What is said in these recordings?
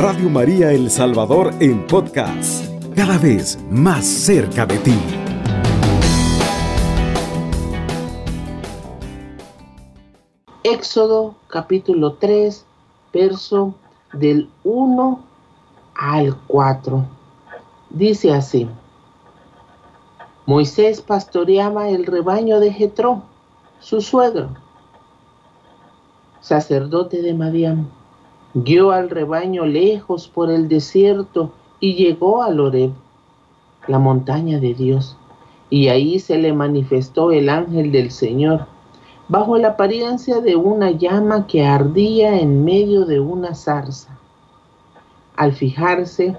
Radio María El Salvador en podcast, cada vez más cerca de ti. Éxodo capítulo 3, verso del 1 al 4. Dice así. Moisés pastoreaba el rebaño de Jetro, su suegro, sacerdote de Madián. Guió al rebaño lejos por el desierto y llegó a Loreb, la montaña de Dios. Y ahí se le manifestó el ángel del Señor, bajo la apariencia de una llama que ardía en medio de una zarza. Al fijarse,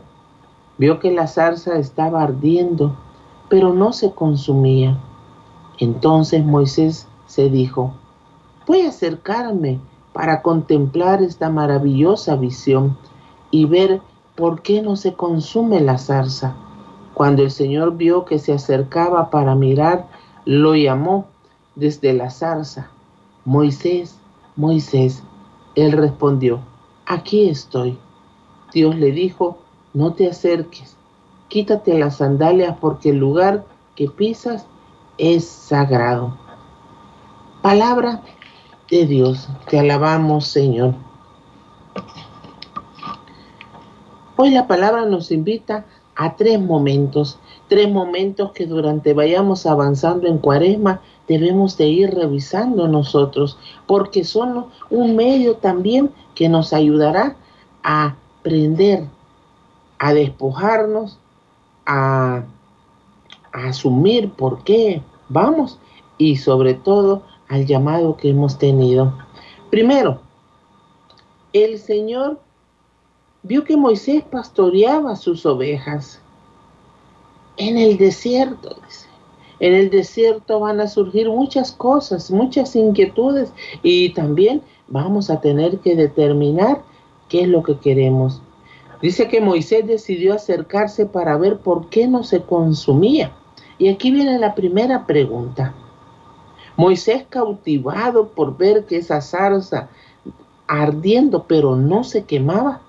vio que la zarza estaba ardiendo pero no se consumía. Entonces Moisés se dijo, voy a acercarme para contemplar esta maravillosa visión y ver por qué no se consume la zarza. Cuando el Señor vio que se acercaba para mirar, lo llamó desde la zarza. Moisés, Moisés. Él respondió, aquí estoy. Dios le dijo, no te acerques quítate las sandalias porque el lugar que pisas es sagrado. Palabra de Dios, te alabamos Señor. Hoy la palabra nos invita a tres momentos, tres momentos que durante vayamos avanzando en cuaresma debemos de ir revisando nosotros, porque son un medio también que nos ayudará a aprender, a despojarnos a, asumir por qué vamos y sobre todo al llamado que hemos tenido. Primero, el Señor vio que Moisés pastoreaba sus ovejas en el desierto. En el desierto van a surgir muchas cosas, muchas inquietudes y también vamos a tener que determinar qué es lo que queremos. Dice que Moisés decidió acercarse para ver por qué no se consumía. Y aquí viene la primera pregunta. Moisés cautivado por ver que esa zarza ardiendo pero no se quemaba,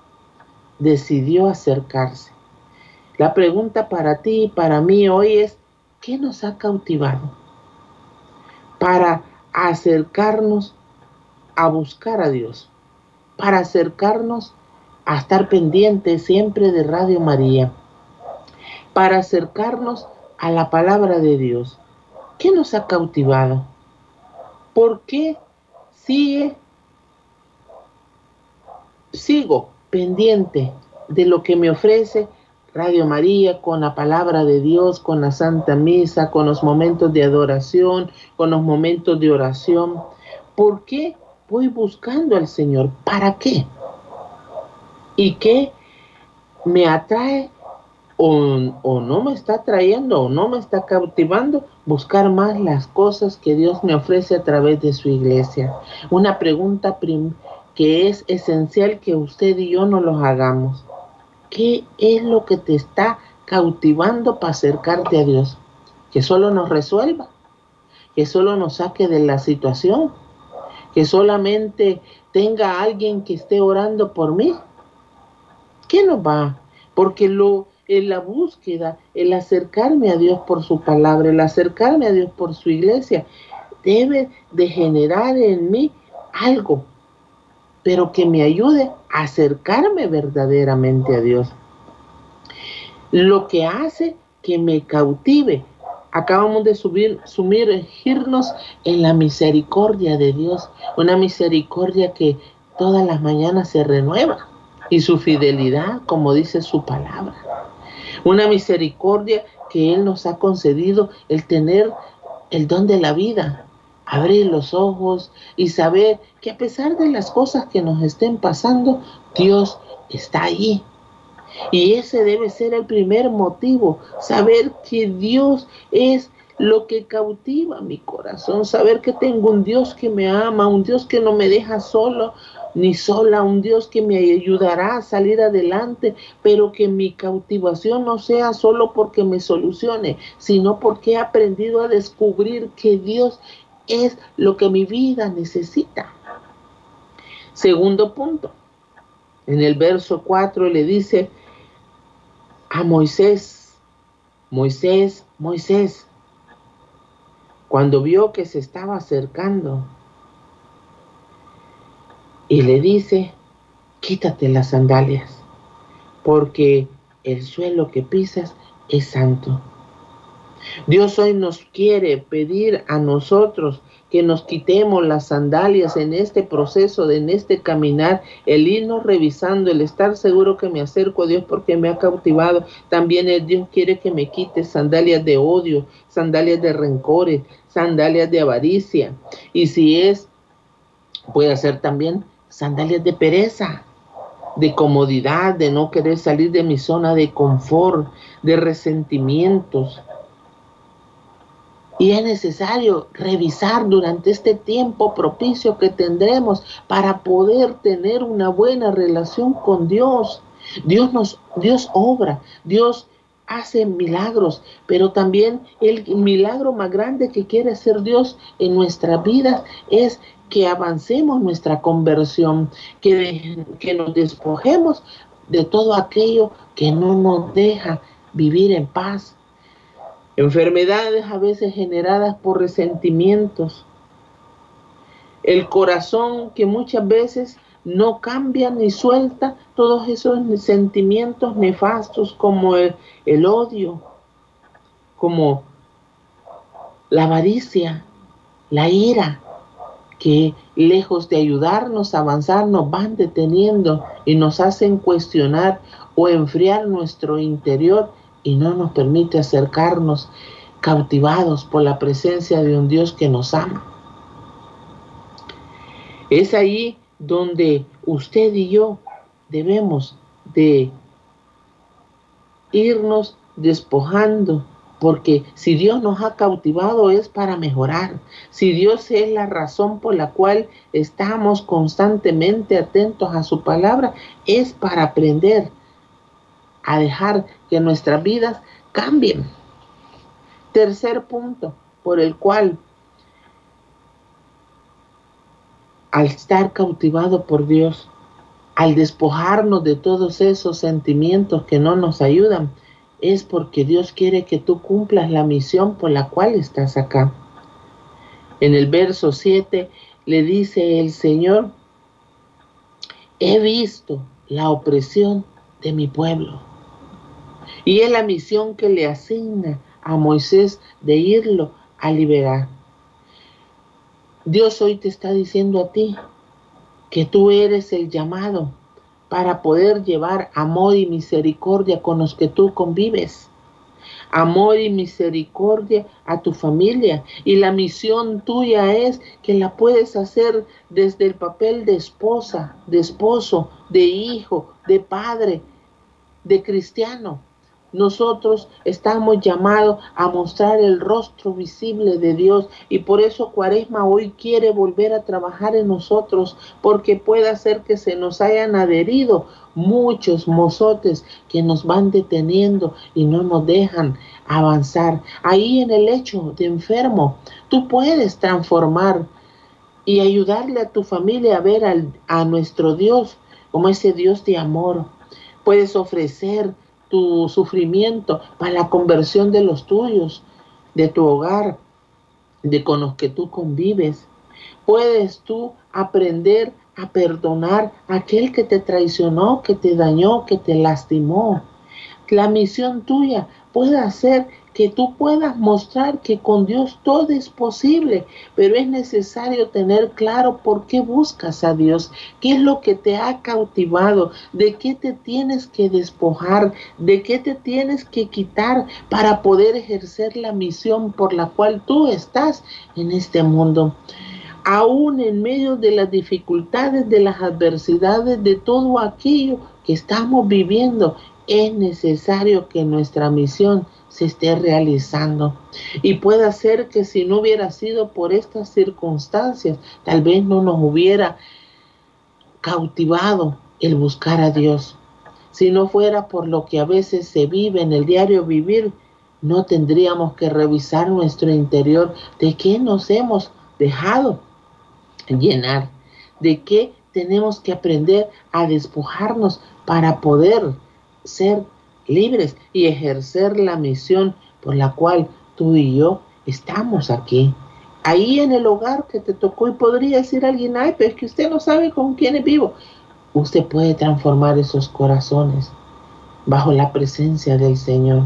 decidió acercarse. La pregunta para ti y para mí hoy es, ¿qué nos ha cautivado? Para acercarnos a buscar a Dios, para acercarnos a estar pendiente siempre de Radio María para acercarnos a la palabra de Dios. ¿Qué nos ha cautivado? ¿Por qué sigo pendiente de lo que me ofrece Radio María con la palabra de Dios, con la Santa Misa, con los momentos de adoración, con los momentos de oración? ¿Por qué voy buscando al Señor? ¿Para qué? y que me atrae o, no me está atrayendo o no me está cautivando, buscar más las cosas que Dios me ofrece a través de su iglesia. Una pregunta que es esencial que usted y yo nos los hagamos. ¿Qué es lo que te está cautivando para acercarte a Dios? Que solo nos resuelva, que solo nos saque de la situación, que solamente tenga alguien que esté orando por mí qué no va? Porque lo, en la búsqueda, el acercarme a Dios por su palabra, el acercarme a Dios por su iglesia, debe de generar en mí algo, pero que me ayude a acercarme verdaderamente a Dios. Lo que hace que me cautive. Acabamos de subir, sumergirnos en la misericordia de Dios, una misericordia que todas las mañanas se renueva y su fidelidad, como dice su palabra. Una misericordia que Él nos ha concedido el tener el don de la vida, abrir los ojos y saber que a pesar de las cosas que nos estén pasando, Dios está ahí. Y ese debe ser el primer motivo, saber que Dios es lo que cautiva mi corazón, saber que tengo un Dios que me ama, un Dios que no me deja solo, ni sola, un Dios que me ayudará a salir adelante, pero que mi cautivación no sea solo porque me solucione, sino porque he aprendido a descubrir que Dios es lo que mi vida necesita. Segundo punto, En el verso 4 le dice a Moisés, Moisés, Moisés, cuando vio que se estaba acercando, y le dice, quítate las sandalias, porque el suelo que pisas es santo. Dios hoy nos quiere pedir a nosotros que nos quitemos las sandalias en este proceso, en este caminar, el irnos revisando, el estar seguro que me acerco a Dios porque me ha cautivado. También el Dios quiere que me quite sandalias de odio, sandalias de rencores, sandalias de avaricia. Y si es, puede ser también sandalias de pereza, de comodidad, de no querer salir de mi zona de confort, de resentimientos. Y es necesario revisar durante este tiempo propicio que tendremos para poder tener una buena relación con Dios. Dios nos, Dios obra, Dios hace milagros, pero también el milagro más grande que quiere hacer Dios en nuestra vida es que avancemos nuestra conversión, que, que nos despojemos de todo aquello que no nos deja vivir en paz. Enfermedades a veces generadas por resentimientos. El corazón que muchas veces no cambia ni suelta todos esos sentimientos nefastos como el, el odio, como la avaricia, la ira, que lejos de ayudarnos a avanzar nos van deteniendo y nos hacen cuestionar o enfriar nuestro interior y no nos permite acercarnos cautivados por la presencia de un Dios que nos ama. Es ahí donde usted y yo debemos de irnos despojando porque si Dios nos ha cautivado es para mejorar. Si Dios es la razón por la cual estamos constantemente atentos a su palabra, es para aprender a dejar que nuestras vidas cambien. Tercer punto por el cual al estar cautivado por Dios, al despojarnos de todos esos sentimientos que no nos ayudan, es porque Dios quiere que tú cumplas la misión por la cual estás acá. En el verso 7 le dice el Señor, he visto la opresión de mi pueblo. Y es la misión que le asigna a Moisés de irlo a liberar. Dios hoy te está diciendo a ti que tú eres el llamado para poder llevar amor y misericordia con los que tú convives. Amor y misericordia a tu familia. Y la misión tuya es que la puedes hacer desde el papel de esposa, de esposo, de hijo, de padre, de cristiano nosotros estamos llamados a mostrar el rostro visible de Dios y por eso Cuaresma hoy quiere volver a trabajar en nosotros porque puede ser que se nos hayan adherido muchos mozotes que nos van deteniendo y no nos dejan avanzar. Ahí en el hecho de enfermo, tú puedes transformar y ayudarle a tu familia a ver a nuestro Dios como ese Dios de amor. Puedes ofrecer tu sufrimiento, para la conversión de los tuyos, de tu hogar, de con los que tú convives. Puedes tú aprender a perdonar a aquel que te traicionó, que te dañó, que te lastimó. La misión tuya puede hacer que tú puedas mostrar que con Dios todo es posible, pero es necesario tener claro por qué buscas a Dios, qué es lo que te ha cautivado, de qué te tienes que despojar, de qué te tienes que quitar para poder ejercer la misión por la cual tú estás en este mundo. Aún en medio de las dificultades, de las adversidades, de todo aquello que estamos viviendo, es necesario que nuestra misión se esté realizando. Y puede ser que si no hubiera sido por estas circunstancias, tal vez no nos hubiera cautivado el buscar a Dios. Si no fuera por lo que a veces se vive en el diario vivir, no tendríamos que revisar nuestro interior de qué nos hemos dejado llenar, de qué tenemos que aprender a despojarnos para poder ser libres y ejercer la misión por la cual tú y yo estamos aquí. Ahí en el hogar que te tocó y podría decir alguien, ay, pero es que usted no sabe con quién es vivo. Usted puede transformar esos corazones bajo la presencia del Señor.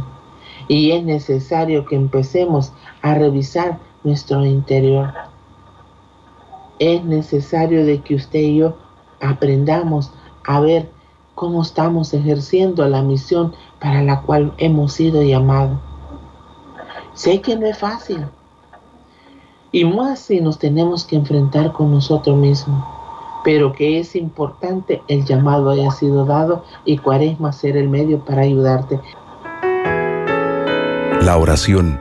Y es necesario que empecemos a revisar nuestro interior. Es necesario de que usted y yo aprendamos a ver cómo estamos ejerciendo la misión para la cual hemos sido llamados. Sé que no es fácil. Y más si nos tenemos que enfrentar con nosotros mismos. Pero que es importante el llamado haya sido dado y cuaresma ser el medio para ayudarte. La oración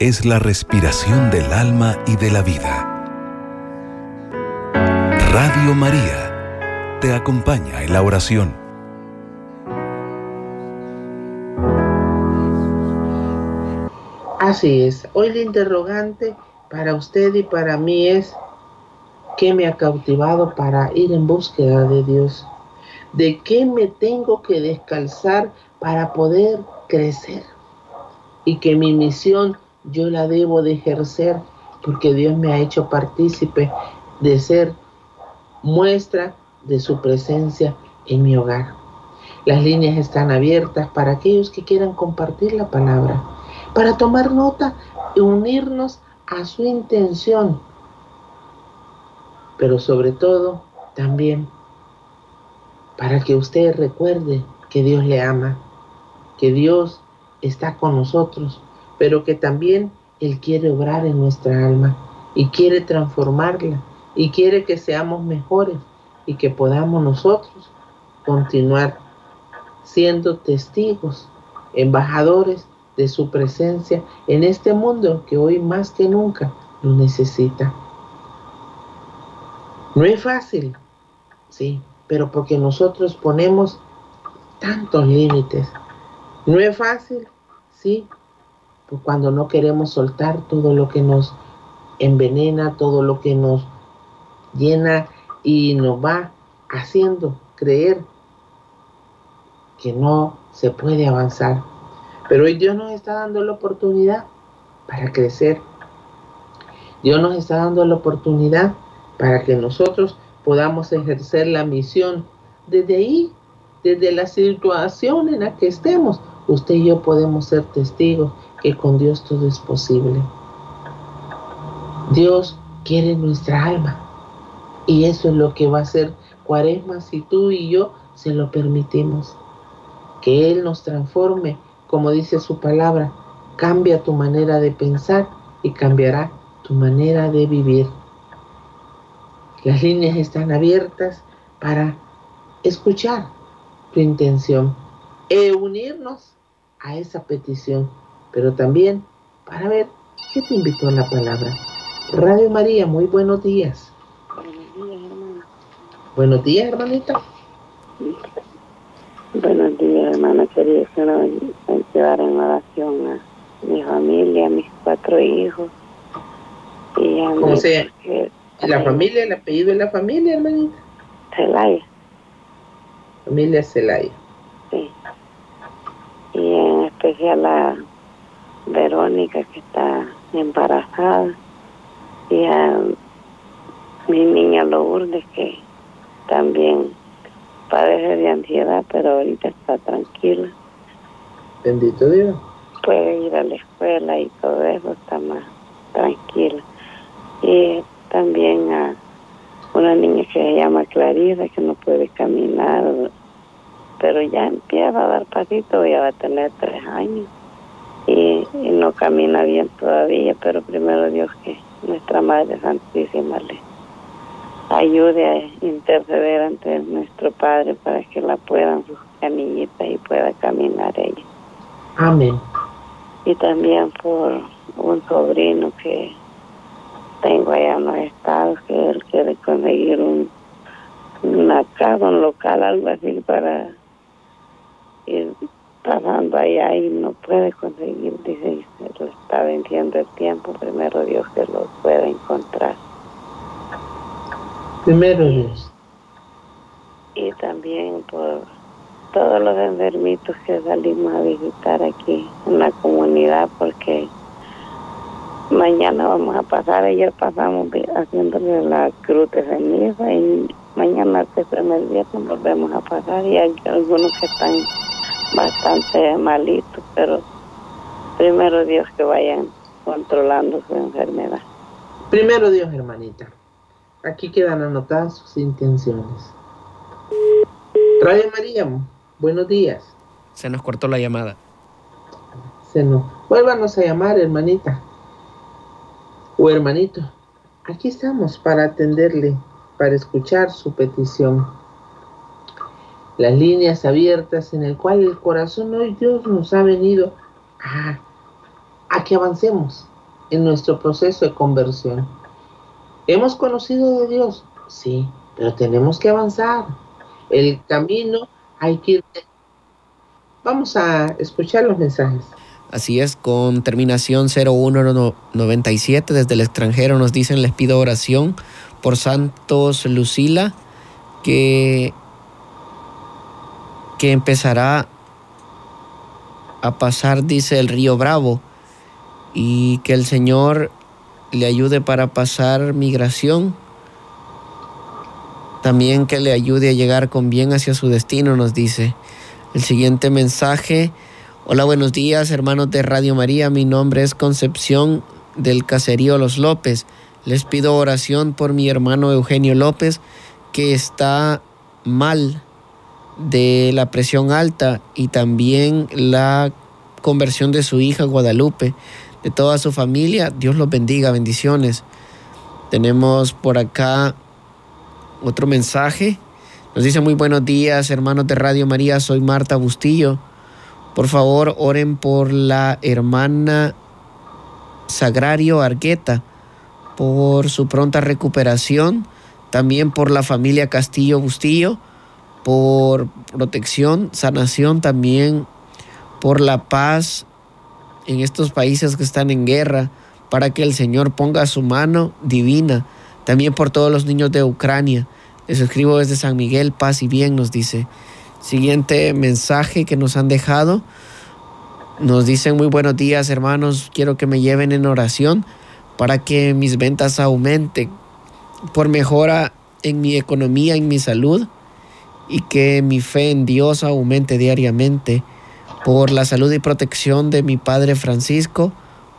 es la respiración del alma y de la vida. Radio María te acompaña en la oración. Así es. Hoy el interrogante para usted y para mí es, ¿qué me ha cautivado para ir en búsqueda de Dios? ¿De qué me tengo que descalzar para poder crecer? Y que mi misión yo la debo de ejercer porque Dios me ha hecho partícipe de ser muestra de su presencia en mi hogar. Las líneas están abiertas para aquellos que quieran compartir la palabra, para tomar nota y unirnos a su intención, pero sobre todo también para que usted recuerde que Dios le ama, que Dios está con nosotros, pero que también Él quiere obrar en nuestra alma y quiere transformarla y quiere que seamos mejores y que podamos nosotros continuar siendo testigos, embajadores de su presencia en este mundo que hoy más que nunca lo necesita. No es fácil, sí, pero porque nosotros ponemos tantos límites. No es fácil, sí, pues cuando no queremos soltar todo lo que nos envenena, todo lo que nos llena y nos va haciendo creer que no se puede avanzar. Pero hoy Dios nos está dando la oportunidad para crecer. Dios nos está dando la oportunidad para que nosotros podamos ejercer la misión desde ahí, desde la situación en la que estemos. Usted y yo podemos ser testigos que con Dios todo es posible. Dios quiere nuestra alma. Y eso es lo que va a hacer Cuaresma si tú y yo se lo permitimos. Que Él nos transforme, como dice su palabra, cambia tu manera de pensar y cambiará tu manera de vivir. Las líneas están abiertas para escuchar tu intención e unirnos a esa petición, pero también para ver qué te invitó la palabra. Radio María, muy buenos días. Buenos días, hermanita. Buenos días, hermana. Quería llevar en oración a mi familia, a mis cuatro hijos. Y a ¿Cómo se ¿La familia, el apellido de la familia, hermanita? Celaya. Familia Celaya. Sí. Y en especial a Verónica, que está embarazada. Y a mi niña Lourdes, que también padece de ansiedad, pero ahorita está tranquila. Bendito Dios. Puede ir a la escuela y todo eso, está más tranquila. Y también a una niña que se llama Clarisa, que no puede caminar, pero ya empieza a dar pasito, ya va a tener tres años. Y, y no camina bien todavía, pero primero Dios que nuestra Madre Santísima le ayude a interceder ante nuestro Padre para que la puedan sus canillitas y pueda caminar ella. Amén. Y también por un sobrino que tengo allá en los estados que él quiere conseguir un una casa, un local, algo así para ir pasando allá y no puede conseguir, dice, se lo está venciendo el tiempo, primero Dios que lo pueda encontrar. Primero Dios. también por todos los enfermitos que salimos a visitar aquí en la comunidad porque mañana vamos a pasar, ayer pasamos haciéndole la cruz de ceniza y mañana el primer viernes volvemos a pasar y hay algunos que están bastante malitos, pero primero Dios que vayan controlando su enfermedad. Primero Dios, hermanita. Aquí quedan anotadas sus intenciones. Radio María, buenos días. Se nos cortó la llamada. Se nos... Vuélvanos a llamar, hermanita. O hermanito. Aquí estamos para atenderle, para escuchar su petición. Las líneas abiertas en el cual el corazón hoy Dios nos ha venido a, a que avancemos en nuestro proceso de conversión. ¿Hemos conocido de Dios? Sí, pero tenemos que avanzar. El camino hay que ir. Vamos a escuchar los mensajes. Así es, con terminación 0197 desde el extranjero nos dicen, les pido oración por Santos Lucila, que, que empezará a pasar, dice, el río Bravo, y que el Señor le ayude para pasar migración. También que le ayude a llegar con bien hacia su destino, nos dice. El siguiente mensaje. Hola, buenos días, hermanos de Radio María. Mi nombre es Concepción del Caserío Los López. Les pido oración por mi hermano Eugenio López, que está mal de la presión alta y también la conversión de su hija Guadalupe de toda su familia. Dios los bendiga, bendiciones. Tenemos por acá otro mensaje. Nos dice muy buenos días, hermanos de Radio María, soy Marta Bustillo. Por favor, oren por la hermana Sagrario Argueta, por su pronta recuperación, también por la familia Castillo Bustillo, por protección, sanación, también por la paz en estos países que están en guerra, para que el Señor ponga su mano divina, también por todos los niños de Ucrania. Les escribo desde San Miguel, paz y bien, nos dice. Siguiente mensaje que nos han dejado. Nos dicen muy buenos días hermanos, quiero que me lleven en oración para que mis ventas aumenten por mejora en mi economía, en mi salud y que mi fe en Dios aumente diariamente por la salud y protección de mi padre Francisco,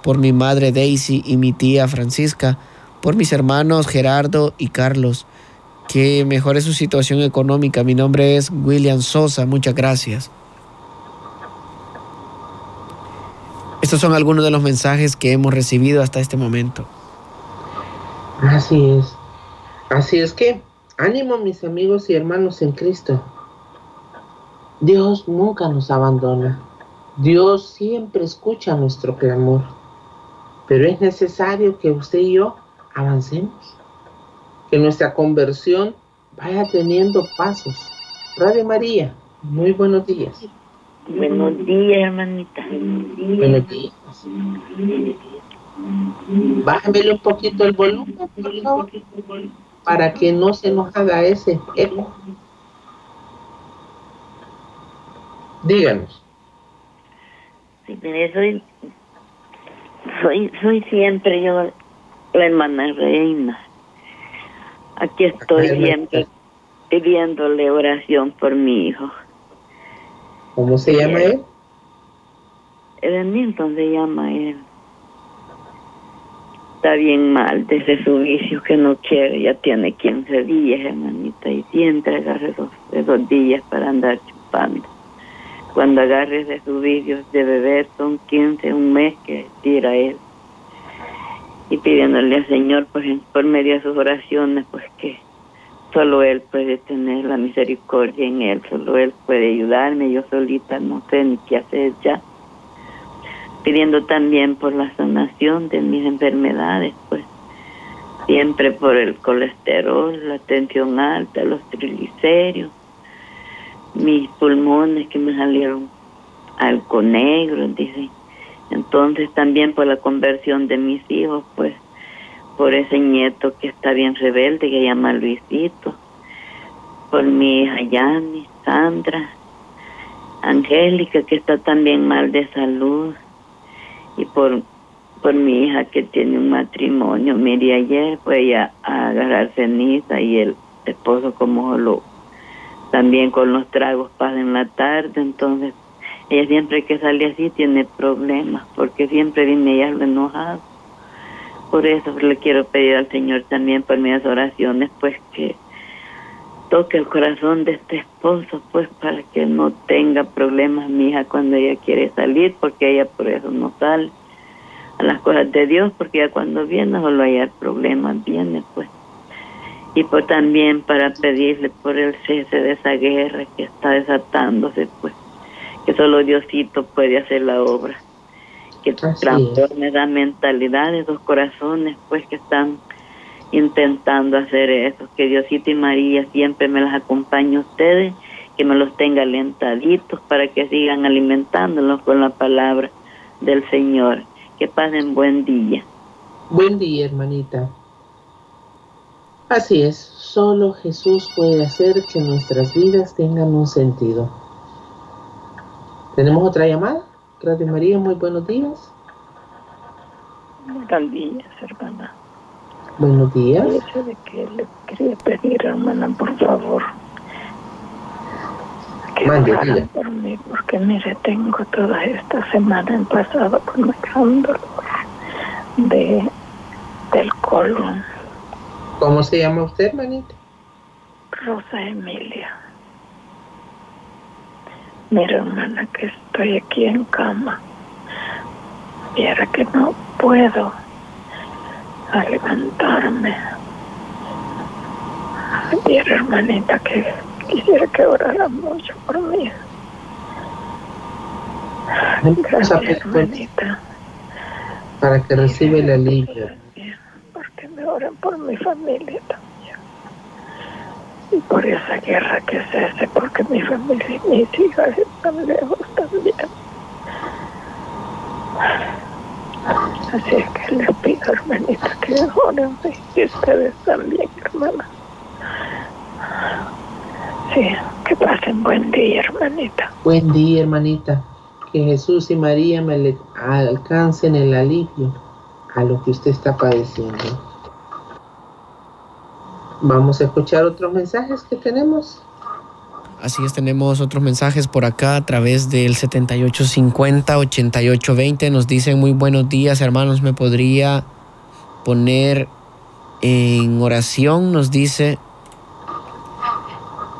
por mi madre Daisy y mi tía Francisca, por mis hermanos Gerardo y Carlos. Que mejore su situación económica. Mi nombre es William Sosa. Muchas gracias. Estos son algunos de los mensajes que hemos recibido hasta este momento. Así es. Así es que, ánimo mis amigos y hermanos en Cristo. Dios nunca nos abandona. Dios siempre escucha nuestro clamor. Pero es necesario que usted y yo avancemos. Que nuestra conversión vaya teniendo pasos. Radio María, muy buenos días. Buenos días, hermanita. Buenos días. Bájamele un poquito el volumen, por favor, para que no se nos haga ese eco. Díganos. Sí, mire, soy, soy, soy siempre yo la hermana reina. Aquí estoy siempre pidiéndole oración por mi hijo. ¿Cómo se llama él? Evanilton se llama él. Está bien mal desde su vicio que no quiere, ya tiene 15 días, hermanita, y siempre agarra esos días para andar chupando. Cuando agarres de sus vicios de beber son 15, un mes que tira él. Y pidiéndole al Señor, pues por medio de sus oraciones, pues que solo Él puede tener la misericordia en Él, solo Él puede ayudarme, yo solita no sé ni qué hacer ya. Pidiendo también por la sanación de mis enfermedades, pues siempre por el colesterol, la tensión alta, los triglicéridos, mis pulmones que me salieron algo negro, dice. Entonces también por la conversión de mis hijos, pues por ese nieto que está bien rebelde, que llama Luisito. por mi hija Yani, Sandra, Angélica, que está también mal de salud, y por, por mi hija que tiene un matrimonio. Mire, ayer fue a, a agarrar ceniza y el esposo como lo también con los tragos pasa en la tarde, entonces ella siempre que sale así tiene problemas, porque siempre viene ella lo enojado. Por eso le quiero pedir al Señor también por mis oraciones, pues que toque el corazón de este esposo, pues para que no tenga problemas mi hija cuando ella quiere salir, porque ella por eso no sale a las cosas de Dios, porque ya cuando viene solo hay problemas, viene pues. Y por también para pedirle por el cese de esa guerra que está desatándose, pues, que solo Diosito puede hacer la obra. Que transforme la mentalidad de los corazones, pues, que están intentando hacer eso. Que Diosito y María siempre me las acompañe a ustedes, que me los tenga alentaditos para que sigan alimentándolos con la palabra del Señor. Que pasen buen día. Buen día, hermanita. Así es, solo Jesús puede hacer que nuestras vidas tengan un sentido. ¿Tenemos otra llamada? Radio María, muy buenos días. Buenos días, hermana. Buenos días. de que le quería pedir, hermana, por favor, que Mande, por mí, porque mire, tengo toda esta semana en pasado con un dolor de, del colon. ¿Cómo se llama usted, hermanita? Rosa Emilia. Mira, hermana, que estoy aquí en cama. Viera que no puedo a levantarme. Viera, hermanita, que quisiera que orara mucho por mí. Gracias, hermanita. Para que reciba el alivio. Porque me oran por mi familia también. Y por esa guerra que cese, porque mi familia y mis hijas están lejos también. Así es que les pido, hermanita, que oren y ustedes también, hermana. Sí, que pasen buen día, hermanita. Buen día, hermanita. Que Jesús y María me alcancen el alivio a lo que usted está padeciendo. Vamos a escuchar otros mensajes que tenemos. Así es, tenemos otros mensajes por acá a través del 7850-8820. Nos dicen muy buenos días, hermanos. ¿Me podría poner en oración? Nos dice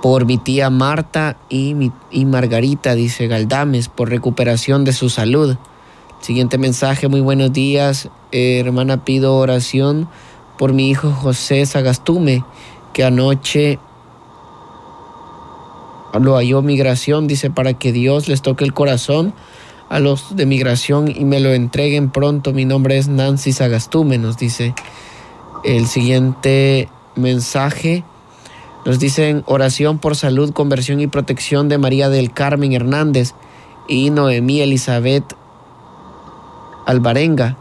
por mi tía Marta y, mi, y Margarita, dice Galdames, por recuperación de su salud. Siguiente mensaje, muy buenos días. Hermana, pido oración por mi hijo José Sagastume, que anoche lo halló migración, dice, para que Dios les toque el corazón a los de migración y me lo entreguen pronto. Mi nombre es Nancy Sagastume, nos dice el siguiente mensaje. Nos dicen oración por salud, conversión y protección de María del Carmen Hernández y Noemí Elizabeth Alvarenga.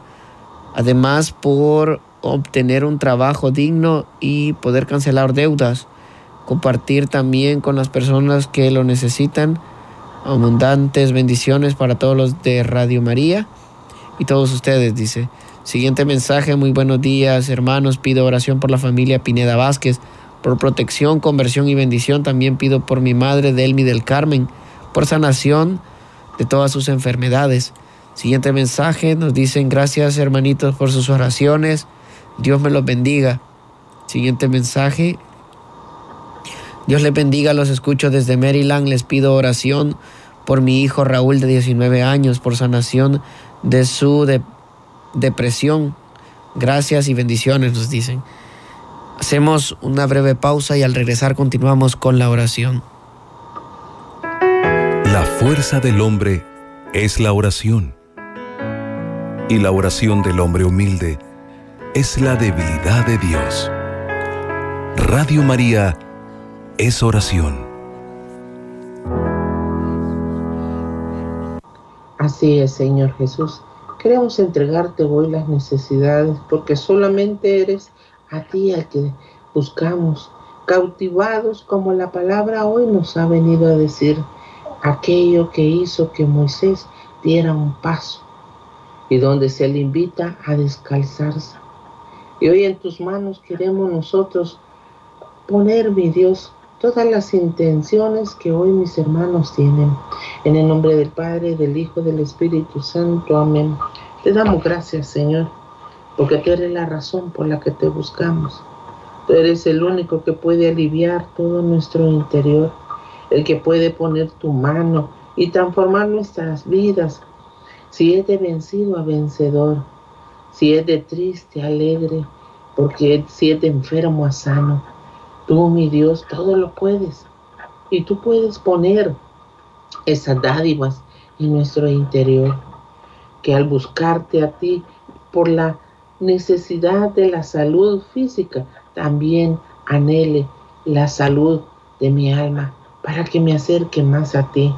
Además, por obtener un trabajo digno y poder cancelar deudas. Compartir también con las personas que lo necesitan. Abundantes bendiciones para todos los de Radio María y todos ustedes, dice. Siguiente mensaje, muy buenos días hermanos, pido oración por la familia Pineda Vázquez por protección, conversión y bendición. También pido por mi madre Delmi del Carmen, por sanación de todas sus enfermedades. Siguiente mensaje, nos dicen gracias hermanitos por sus oraciones. Dios me los bendiga. Siguiente mensaje. Dios les bendiga, los escucho desde Maryland. Les pido oración por mi hijo Raúl de 19 años, por sanación de su depresión. Gracias y bendiciones, nos dicen. Hacemos una breve pausa y al regresar continuamos con la oración. La fuerza del hombre es la oración. Y la oración del hombre humilde es la debilidad de Dios. Radio María es oración. Así es, Señor Jesús. Queremos entregarte hoy las necesidades porque solamente eres a ti al que buscamos cautivados como la palabra hoy nos ha venido a decir, aquello que hizo que Moisés diera un paso y donde se le invita a descalzarse. Y hoy en tus manos queremos nosotros poner, mi Dios, todas las intenciones que hoy mis hermanos tienen. En el nombre del Padre, del Hijo, del Espíritu Santo. Amén. Te damos gracias, Señor, porque tú eres la razón por la que te buscamos. Tú eres el único que puede aliviar todo nuestro interior, el que puede poner tu mano y transformar nuestras vidas. Si es de vencido a vencedor, si es de triste alegre, porque si es de enfermo a sano Tú, mi Dios, todo lo puedes. Y tú puedes poner esas dádivas en nuestro interior. Que al buscarte a ti por la necesidad de la salud física, también anhele la salud de mi alma para que me acerque más a ti.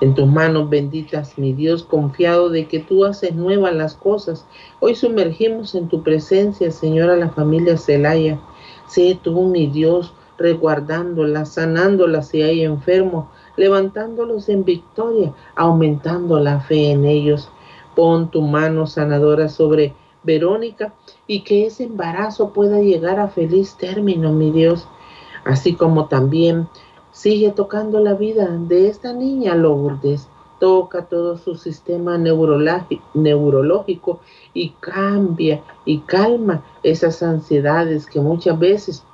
En tus manos benditas, mi Dios, confiado de que tú haces nuevas las cosas. Hoy sumergimos en tu presencia, Señor, a la familia Celaya Sé tú, mi Dios, resguardándolas, sanándolas si hay enfermos, levantándolos en victoria, aumentando la fe en ellos. Pon tu mano sanadora sobre Verónica y que ese embarazo pueda llegar a feliz término, mi Dios. Así como también sigue tocando la vida de esta niña Lourdes. Toca todo su sistema neurológico y cambia y calma esas ansiedades que muchas veces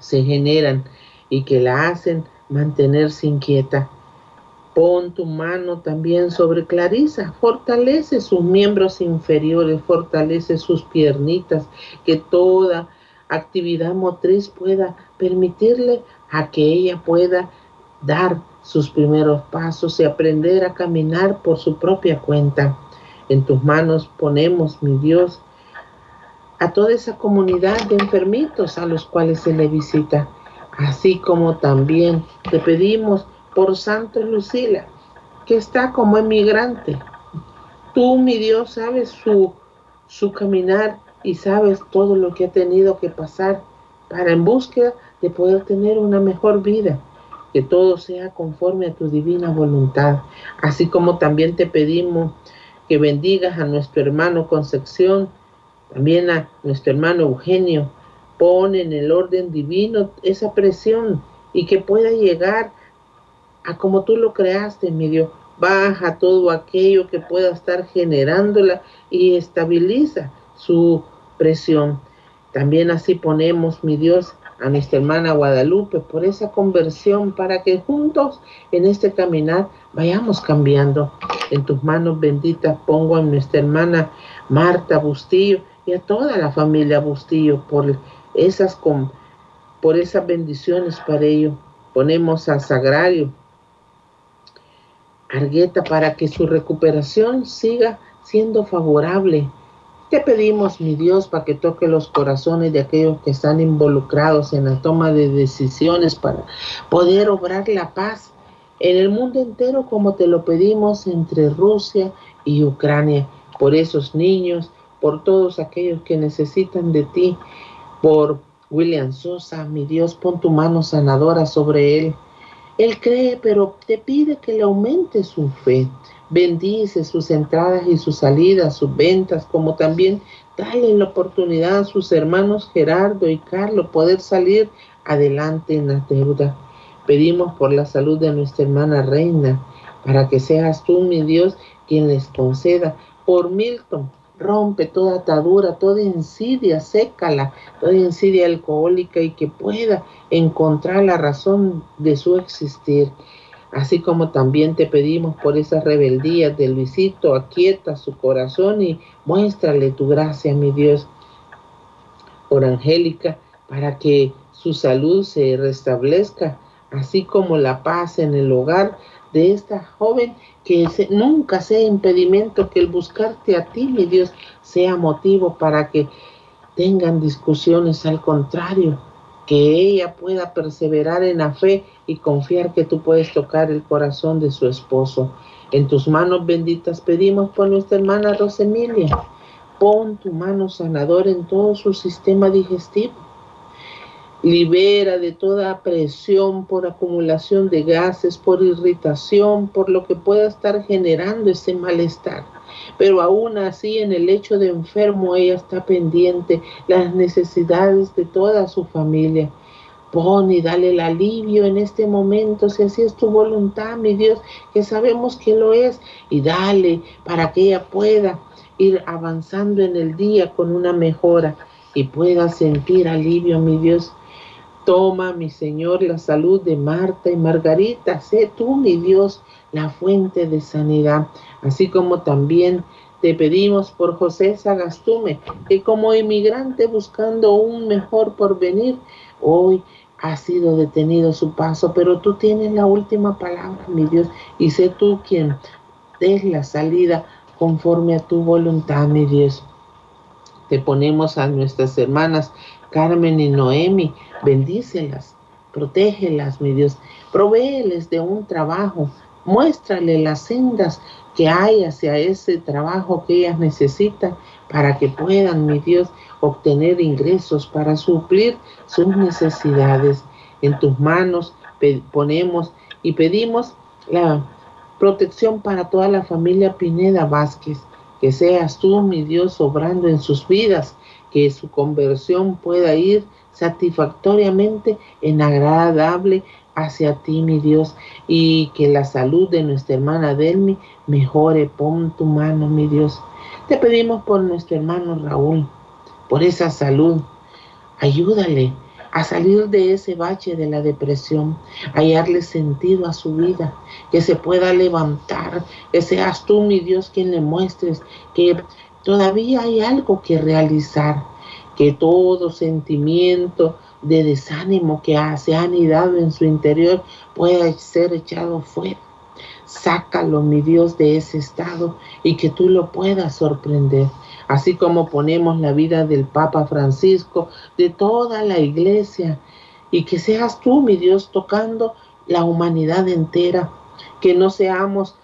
se generan y que la hacen mantenerse inquieta. Pon tu mano también sobre Clarisa, fortalece sus miembros inferiores, fortalece sus piernitas, que toda actividad motriz pueda permitirle a que ella pueda dar sus primeros pasos y aprender a caminar por su propia cuenta. En tus manos ponemos, mi Dios, a toda esa comunidad de enfermitos a los cuales se le visita, así como también te pedimos por Santo Lucila, que está como emigrante. Tú, mi Dios, sabes su, su caminar y sabes todo lo que ha tenido que pasar para en búsqueda de poder tener una mejor vida que todo sea conforme a tu divina voluntad, así como también te pedimos que bendigas a nuestro hermano Concepción, también a nuestro hermano Eugenio, pon en el orden divino esa presión y que pueda llegar a como tú lo creaste, mi Dios. Baja todo aquello que pueda estar generándola y estabiliza su presión. También así ponemos, mi Dios, a nuestra hermana Guadalupe por esa conversión para que juntos en este caminar vayamos cambiando. En tus manos benditas pongo a nuestra hermana Marta Bustillo y a toda la familia Bustillo por esas, por esas bendiciones para ello. Ponemos a Sagrario Argueta para que su recuperación siga siendo favorable te pedimos, mi Dios, para que toque los corazones de aquellos que están involucrados en la toma de decisiones para poder obrar la paz en el mundo entero como te lo pedimos entre Rusia y Ucrania, por esos niños, por todos aquellos que necesitan de ti, por William Sosa, mi Dios, pon tu mano sanadora sobre él. Él cree, pero te pide que le aumente su fe. Bendice sus entradas y sus salidas, sus ventas, como también dale la oportunidad a sus hermanos Gerardo y Carlos poder salir adelante en la deuda. Pedimos por la salud de nuestra hermana Reina, para que seas tú, mi Dios, quien les conceda. Por Milton, rompe toda atadura, toda insidia, sécala, toda insidia alcohólica y que pueda encontrar la razón de su existir así como también te pedimos por esas rebeldías del visito, aquieta su corazón y muéstrale tu gracia, mi Dios, por Angélica, para que su salud se restablezca, así como la paz en el hogar de esta joven, que nunca sea impedimento que el buscarte a ti, mi Dios, sea motivo para que tengan discusiones, al contrario, que ella pueda perseverar en la fe y confiar que tú puedes tocar el corazón de su esposo. En tus manos benditas pedimos por nuestra hermana Rosemilia. Pon tu mano sanadora en todo su sistema digestivo. libera de toda presión por acumulación de gases, por irritación, por lo que pueda estar generando ese malestar. Pero aún así en el hecho de enfermo ella está pendiente las necesidades de toda su familia. Pon y dale el alivio en este momento, si así es tu voluntad, mi Dios, que sabemos que lo es, y dale para que ella pueda ir avanzando en el día con una mejora y pueda sentir alivio, mi Dios. Toma, mi Señor, la salud de Marta y Margarita. Sé tú, mi Dios, la fuente de sanidad. Así como también te pedimos por José Sagastume, que como inmigrante buscando un mejor porvenir, hoy ha sido detenido su paso, pero tú tienes la última palabra, mi Dios, y sé tú quien des la salida conforme a tu voluntad, mi Dios. Te ponemos a nuestras hermanas Carmen y Noemi, bendícelas, protégelas, mi Dios, provéeles de un trabajo, muéstrale las sendas que hay hacia ese trabajo que ellas necesitan para que puedan, mi Dios, obtener ingresos para suplir sus necesidades. En tus manos ponemos y pedimos la protección para toda la familia Pineda Vázquez. Que seas tú, mi Dios, obrando en sus vidas, que su conversión pueda ir satisfactoriamente en agradable hacia ti, mi Dios, y que la salud de nuestra hermana Delmi mejore. Pon tu mano, mi Dios. Te pedimos por nuestro hermano Raúl, por esa salud. Ayúdale a salir de ese bache de la depresión, a hallarle sentido a su vida, que se pueda levantar, que seas tú, mi Dios, quien le muestres que todavía hay algo que realizar, que todo sentimiento de desánimo que se ha anidado en su interior pueda ser echado fuera. Sácalo, mi Dios, de ese estado y que tú lo puedas sorprender así como ponemos la vida del Papa Francisco, de toda la iglesia, y que seas tú, mi Dios, tocando la humanidad entera, que no seamos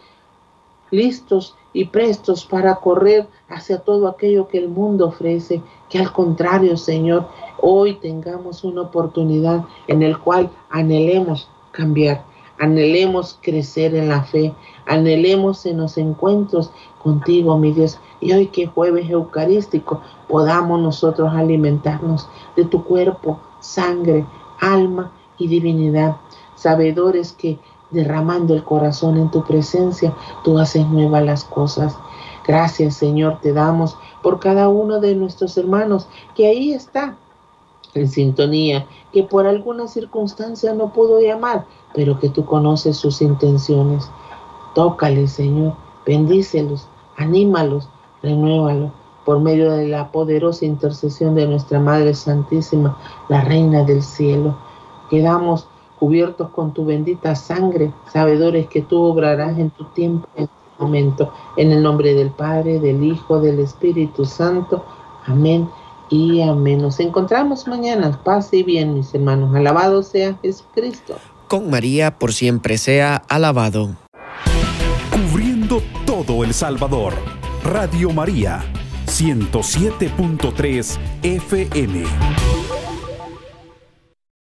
listos y prestos para correr hacia todo aquello que el mundo ofrece, que al contrario, Señor, hoy tengamos una oportunidad en el cual anhelemos cambiar, anhelemos crecer en la fe, anhelemos en los encuentros contigo, mi Dios, y hoy que jueves eucarístico podamos nosotros alimentarnos de tu cuerpo, sangre, alma y divinidad, sabedores que derramando el corazón en tu presencia, tú haces nuevas las cosas. Gracias Señor te damos por cada uno de nuestros hermanos que ahí está en sintonía, que por alguna circunstancia no pudo llamar, pero que tú conoces sus intenciones. Tócale, Señor, bendícelos, anímalos, renuévalo por medio de la poderosa intercesión de nuestra Madre Santísima, la Reina del Cielo. Quedamos cubiertos con tu bendita sangre, sabedores que tú obrarás en tu tiempo, momento. En el nombre del Padre, del Hijo, del Espíritu Santo. Amén y amén. Nos encontramos mañana. Paz y bien, mis hermanos. Alabado sea Jesucristo. Con María por siempre sea alabado. Cubriendo todo El Salvador. Radio María, 107.3 FM.